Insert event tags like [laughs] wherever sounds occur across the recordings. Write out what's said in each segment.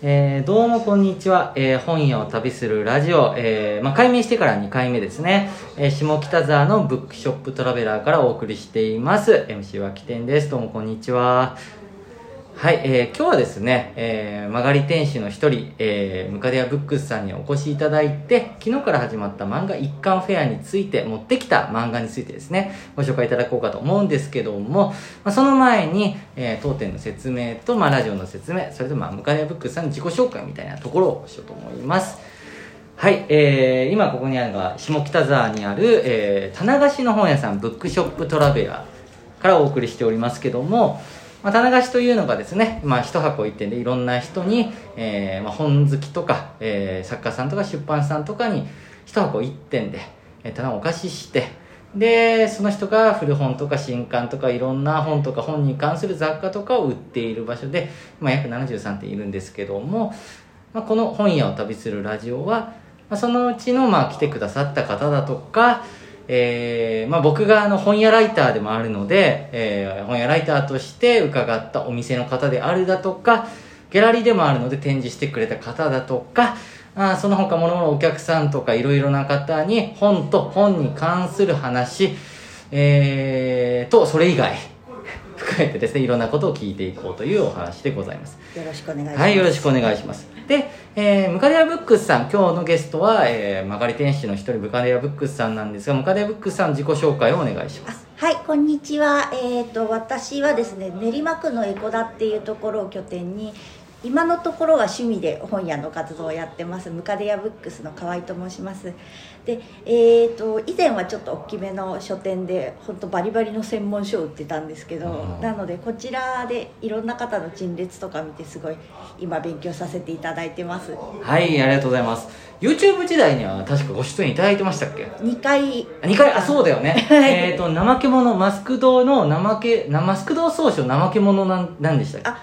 えーどうもこんにちは、えー本屋を旅するラジオ、えーまあ、改名してから2回目ですね、えー下北沢のブックショップトラベラーからお送りしています。MC は起点です。どうもこんにちは。はい、えー今日はですね、えー曲がり店主の一人、えームカデアブックスさんにお越しいただいて昨日から始まった漫画一貫フェアについて持ってきた漫画についてですねご紹介いただこうかと思うんですけども、まあ、その前に、えー当店の説明と、まあ、ラジオの説明それとまあムカデアブックスさんの自己紹介みたいなところをしようと思います。はい、えー今ここにあるのが下北沢にある、えー棚貸しの本屋さんブックショップトラベラーからお送りしておりますけども、まあ、棚貸しというのがですね、まあ、一箱一点でいろんな人に、えーまあ、本好きとか、えー作家さんとか出版さんとかに一箱一点で、えー棚をお貸ししてでその人が古本とか新刊とかいろんな本とか本に関する雑貨とかを売っている場所で、まあ、約73点いるんですけども、まあ、この本屋を旅するラジオは、まあ、そのうちのまあ来てくださった方だとか、えーまあ、僕があの本屋ライターでもあるので、えー本屋ライターとして伺ったお店の方であるだとかギャラリーでもあるので展示してくれた方だとかあその他もろもろお客さんとかいろいろな方に本と本に関する話、えーとそれ以外含めてですねいろんなことを聞いていこうというお話でございますよろしくお願いします。はい、よろしくお願いします。で、えームカデアブックスさん、今日のゲストは、えー、曲がり店主の一人、ムカデアブックスさんなんですが、ムカデアブックスさん、自己紹介をお願いします。あはい、こんにちは。えっ、と私はですね、練馬区のエコダっていうところを拠点に。今のところは趣味で本屋の活動をやってます。ムカデヤブックスの河合と申します。でえー、と以前はちょっと大きめの書店で本当バリバリの専門書を売ってたんですけどうん。なのでこちらでいろんな方の陳列とか見てすごい今勉強させていただいてます。はい、ありがとうございます。YouTube 時代には確かご出演いただいてましたっけ？2回。2回、あ、そうだよね。[laughs] はい。えっと、怠け者、マスク堂の怠け、なマスク堂総書怠け者なん、なんでしたっけ？あ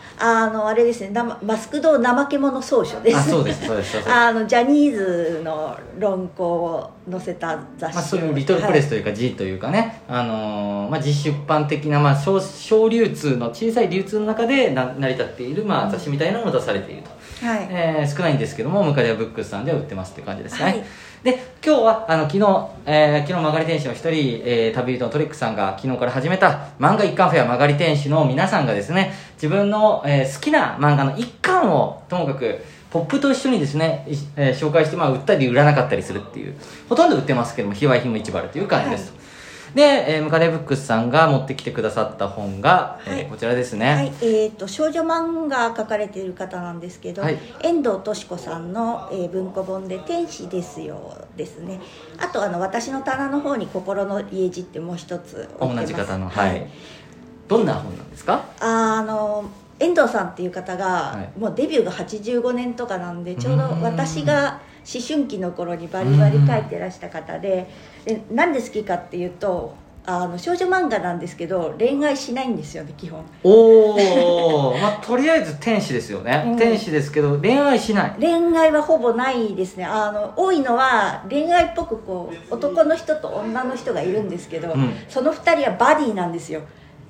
あのあれですね。マスクド怠け者総書です。あ、そうです、そうです、そうです。[laughs] あのジャニーズの論考を載せた雑誌をまあ、そういうリトルプレスはというか G というかね、あのーまあ、実出版的な、まあ、小小流通の小さい流通の中でな成り立っている、まあ、雑誌みたいなのを出されていると、い、はい。えー少ないんですけどもムカデアブックスさんでは売ってますっていう感じですね、はい。で今日はあの昨日、えー昨日曲がり店主の一人、えー、旅人のトリックさんが昨日から始めた漫画一巻フェア曲がり店主の皆さんがですね自分の、えー好きな漫画の一巻をともかくポップと一緒にですね、いえー紹介して、まあ、売ったり売らなかったりするっていうほとんど売ってますけども非売品も市場という感じです、で、えームカデブックスさんが持ってきてくださった本が、えーはいこちらですね、はい。えー、と少女漫画描かれている方なんですけど、はい。遠藤敏子さんの、えー文庫本で「天使ですよ」ですね。あとあの私の棚の方に「心の家路」ってもう一つ同じ方のはい、どんな本なんですか？あの遠藤さんっていう方が、はい。もうデビューが85年とかなんでちょうどうん。私が思春期の頃にバリバリ書いてらした方ででなんで好きかっていうとあの少女漫画なんですけど恋愛しないんですよね基本。おお、[laughs] まあ、とりあえず天使ですよね、うん。天使ですけど恋愛しない。恋愛はほぼないですね。あの多いのは恋愛っぽくこう男の人と女の人がいるんですけど、うん。その2人はバディなんですよ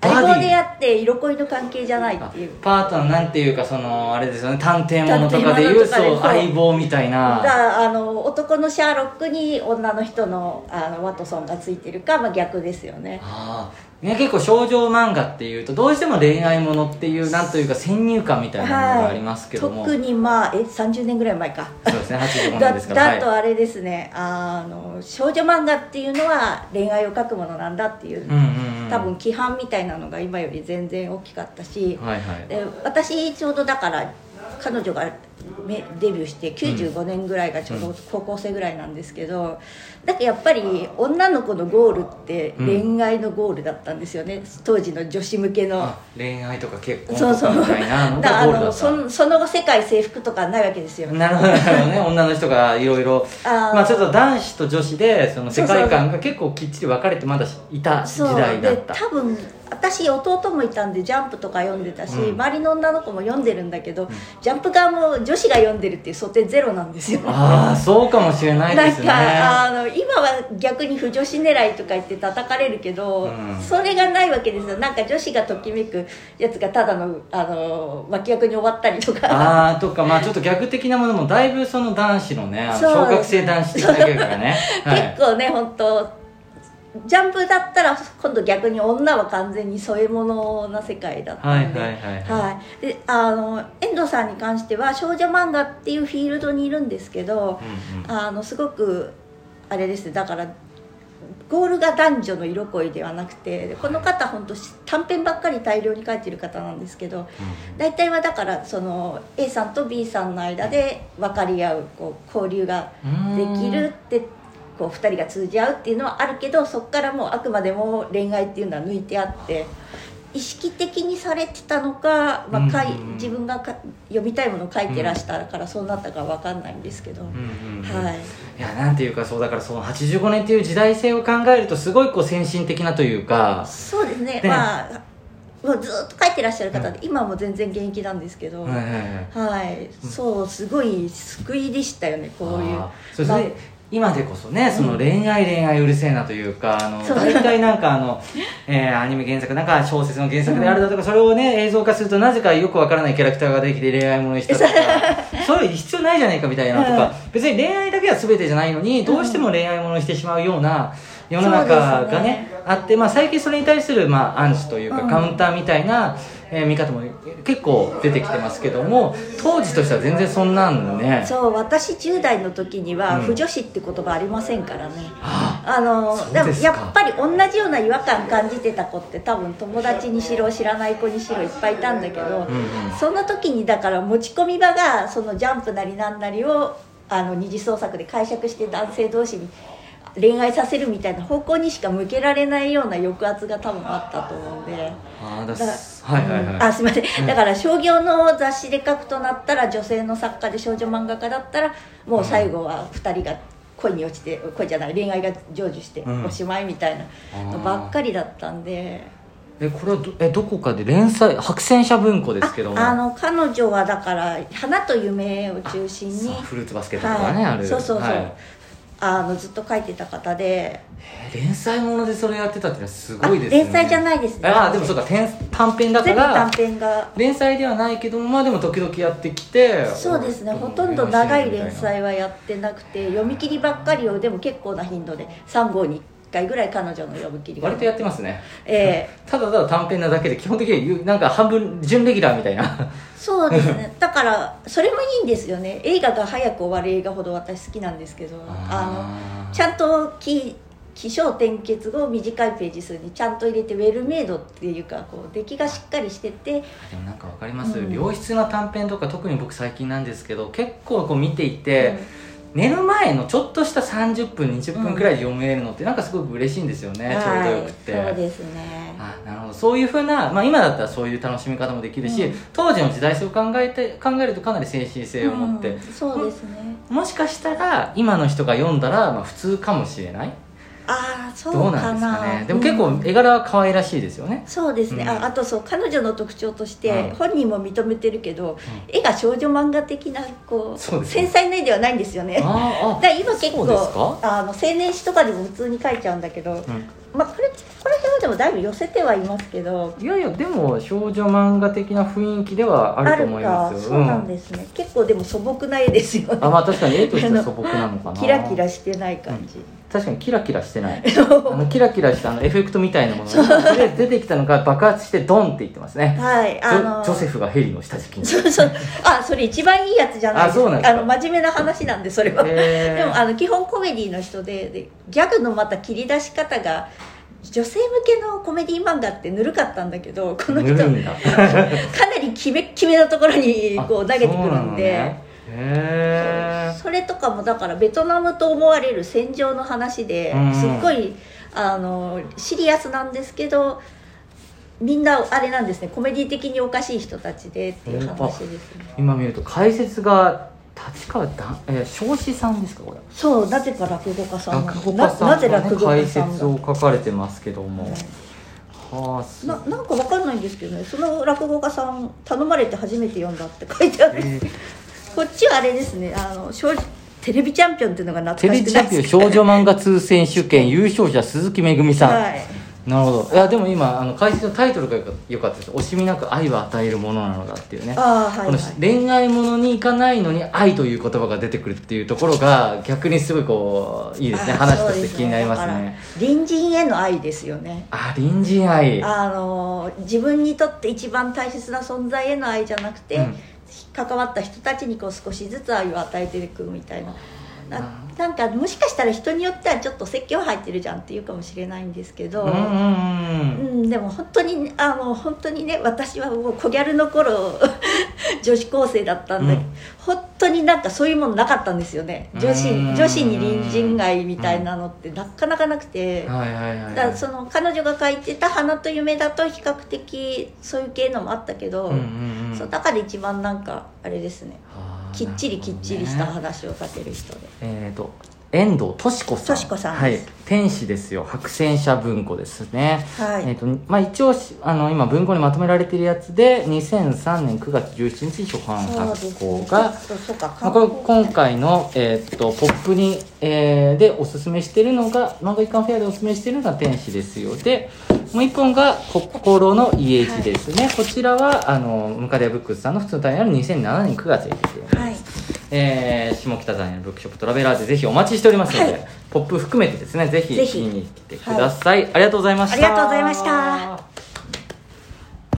相棒でやって色恋の関係じゃないあっていう。パートナーなんていうかそのあれですよね探偵ものとかでいうそう。相棒みたいだな。からあの男のシャーロックに女の人のあのワトソンがついてるか、まあ、逆ですよね。ああね、結構少女漫画っていうとどうしても恋愛ものっていうなんというか先入観みたいなものがありますけども、特にまあえ30年ぐらい前か。そうですね85だ年ですからだとあれですね、あの少女漫画っていうのは恋愛を描くものなんだっていう、多分規範みたいなのが今より全然大きかったし、はいはい。で私ちょうどだから彼女がめデビューして95年ぐらいがちょうど高校生ぐらいなんですけど、だけどやっぱり女の子のゴールって恋愛のゴールだったんですよね、当時の女子向けの。あ恋愛とか結婚そうそう。とかみたいな [laughs] あのそその後世界征服とかないわけですよ。なるほどね。[laughs] 女の人がいろいろ。まあちょっと男子と女子でその世界観が結構きっちり分かれてまだいた時代だった。多分私弟もいたんでジャンプとか読んでたし、うん。周りの女の子も読んでるんだけど、ジャンプ側も女子が読んでるっていう想定ゼロなんですよああそうかもしれないですねなんかあの今は逆に不女子狙いとか言って叩かれるけど、うんそれがないわけですよなんか女子がときめくやつがただのあの脇役に終わったりとかああとかまあちょっと逆的なものもだいぶその男子のねのそう小学生男子的なだけだからね、はい、結構ね本当ジャンプだったら今度逆に女は完全に添え物な世界だったんで、遠藤さんに関しては少女漫画っていうフィールドにいるんですけど、うんうん。あのすごくあれですね。だからゴールが男女の色恋ではなくてこの方本当短編ばっかり大量に書いてる方なんですけど大体はだからその A さんと B さんの間で分かり合うこう交流ができるってこう2人が通じ合うっていうのはあるけどそこからもうあくまでも恋愛っていうのは抜いてあって意識的にされてたのか、まあかいうん自分がか読みたいものを書いてらしたからそうなったかわかんないんですけど、うんうんうん。はい。いやなんていうかそうだからその85年っていう時代性を考えるとすごいこう先進的なというか。そうですね。ねまあもうずっと書いてらっしゃる方で、今も全然現役なんですけど、はいはいはい。はい、そうすごい救いでしたよねこういう。それで今でこそねその恋愛恋愛うるせえなというかあの大体なんかあの、[laughs] えーアニメ原作なんか小説の原作であるだとか、それをね映像化するとなぜかよくわからないキャラクターができて恋愛ものにしたとか [laughs] そう。いう必要ないじゃないかみたいなとか、別に恋愛だけは全てじゃないのにどうしても恋愛ものにしてしまうような世の中がねね。あって、まあ、最近それに対する、まあ、アンチというか、うん。カウンターみたいな、えー見方も結構出てきてますけども当時としては全然そんなんね。そう私10代の時にはうん「不女子」って言葉ありませんからね、ああのでもやっぱり同じような違和感感じてた子って多分友達にしろ知らない子にしろいっぱいいたんだけど、うんうん。その時にだから持ち込み場がそのジャンプなりなんなりをあの二次創作で解釈して男性同士に恋愛させるみたいな方向にしか向けられないような抑圧が多分あったと思うんで。あーだはいはいはい、うん。あすみません、だから商業の雑誌で書くとなったら女性の作家で少女漫画家だったらもう最後は2人が恋に落ちて恋じゃない恋愛が成就してうん。おしまいみたいなのばっかりだったんで、えこれはどえどこかで連載白戦車文庫ですけども。あの彼女はだから「花と夢」を中心にフルーツバスケットとかね、はい。ある。そうそうそう、はいあのずっと書いてた方で。え連載ものでそれやってたってのはすあごいですね。連載じゃないですね。ああでもそうか短短編だか全部短ら編が。連載ではないけどもまあでも時々やってきてそうですね。ほとんど長い連載はやってなくて読み切りばっかりをでも結構な頻度で3号に。1回ぐらい彼女の読み切りが割とやってますね。ええ。[laughs] ただただ短編なだけで基本的になんか半分準レギュラーみたいな。そうですね。[laughs] だからそれもいいんですよね。映画が早く終わる映画ほど私好きなんですけどあのちゃんと起起承転結後短いページ数にちゃんと入れてウェルメイドっていうかこう出来がしっかりしてて。でもなんかわかります、うん。良質な短編とか特に僕最近なんですけど結構こう見ていて、寝る前のちょっとした30分20分くらいで読めるのってなんかすごく嬉しいんですよね、ちょうどよくて、はい、そうですね。あなるほど。そういうふうな、まあ、今だったらそういう楽しみ方もできるし、うん。当時の時代性を考えて考えるとかなり精神性を持って、うんそうですね。もしかしたら今の人が読んだら、まあ、普通かもしれないああそうどうかなですかね。でも結うん構絵柄は可愛らしいですよね、そうですね、うん。ああとそう彼女の特徴として、うん。本人も認めてるけど、絵が少女漫画的なこう繊細な絵ではないんですよね。[laughs] だかあら今結構か？あの青年誌とかでも普通に描いちゃうんだけど、うん。まあこれこれ辺はでもだいぶ寄せてはいますけど。いやいやでも少女漫画的な雰囲気ではあると思いますよ。そうなんですね、結構でも素朴な絵ですよね。あまあ確かに絵としては素朴なのかな。キラキラしてない感じ、確かにキラキラしてない。[laughs] あのキラキラしたあのエフェクトみたいなものがとりあえず出てきたのが爆発してドンって言ってますね。はいジあの。ョジョセフがヘリの下敷きに。そうそう。あそれ一番いいやつじゃないあそうなんですか。あの真面目な話なんでそれは、でもあの基本コメディの人ででギャグのまた切り出し方が女性向けのコメディ漫画ってぬるかったんだけどこの人 [laughs] かなりキメッキメのところにこう投げてくるんで、あそそれとかもだからベトナムと思われる戦場の話でうん。すっごいあのシリアスなんですけどみんなあれなんですね。コメディ的におかしい人たちでっていう話ですね。今見ると解説が立川だ、えー、庄司さんですかこれ。そうなぜか落語家さん。落語家さんななぜ落語解家さんが？説を書かれてますけども、はあすななんかわかんないんですけどねその落語家さん頼まれて初めて読んだって書いてある、えー。[laughs] こっちはあれですねあの正直テレビチャンピオンっていうのがテ懐かしくないレビチャンピオン少女漫画通選手権優勝者鈴木めぐみさん、はいなるほど。いやでも今あの解説のタイトルが良かったです。惜しみなく愛を与えるものなのだっていうね。ああはい、このはい、恋愛ものに行かないのに愛という言葉が出てくるっていうところが逆にすごいこういいですね。あ話として気になりますだからね隣人への愛ですよね。あ隣人愛。あの自分にとって一番大切な存在への愛じゃなくて、うん。関わった人たちにこう少しずつ愛を与えていくみたいなななんかもしかしたら人によってはちょっと説教入ってるじゃんっていうかもしれないんですけど、うんうんうんうん、でも本当にあの本当にね私はもう小ギャルの頃女子高生だったんで、うん。本当になんかそういうものなかったんですよね。女子うん。女子に隣人愛みたいなのってなかなかなくて、だからその彼女が書いてた「花と夢」だと比較的そういう系のもあったけど、うんうんうん。その中で一番なんかあれですね。はあきっちりきっちりした話を立てる人で。えー、と遠藤敏子さん。敏子さんはい。天使ですよ。白戦車文庫ですね。はい。えーとまあ、一応しあの今文庫にまとめられているやつで2003年9月17日初版発行が、そうそうかまあ、これ今回の、えー、とポップに、えーでおすすめしているのが漫画一貫フェアでおすすめしているのが天使ですよ。でもう一本が心の家路ですね、こちらはあのムカデアブックスさんの普通の単位ある2007年9月に出ていますはいえー下北沢にあるブックショップトラベラーでぜひお待ちしておりますので、はい。ポップ含めてですねぜひ見に来てください、ありがとうございました。ありがとうございました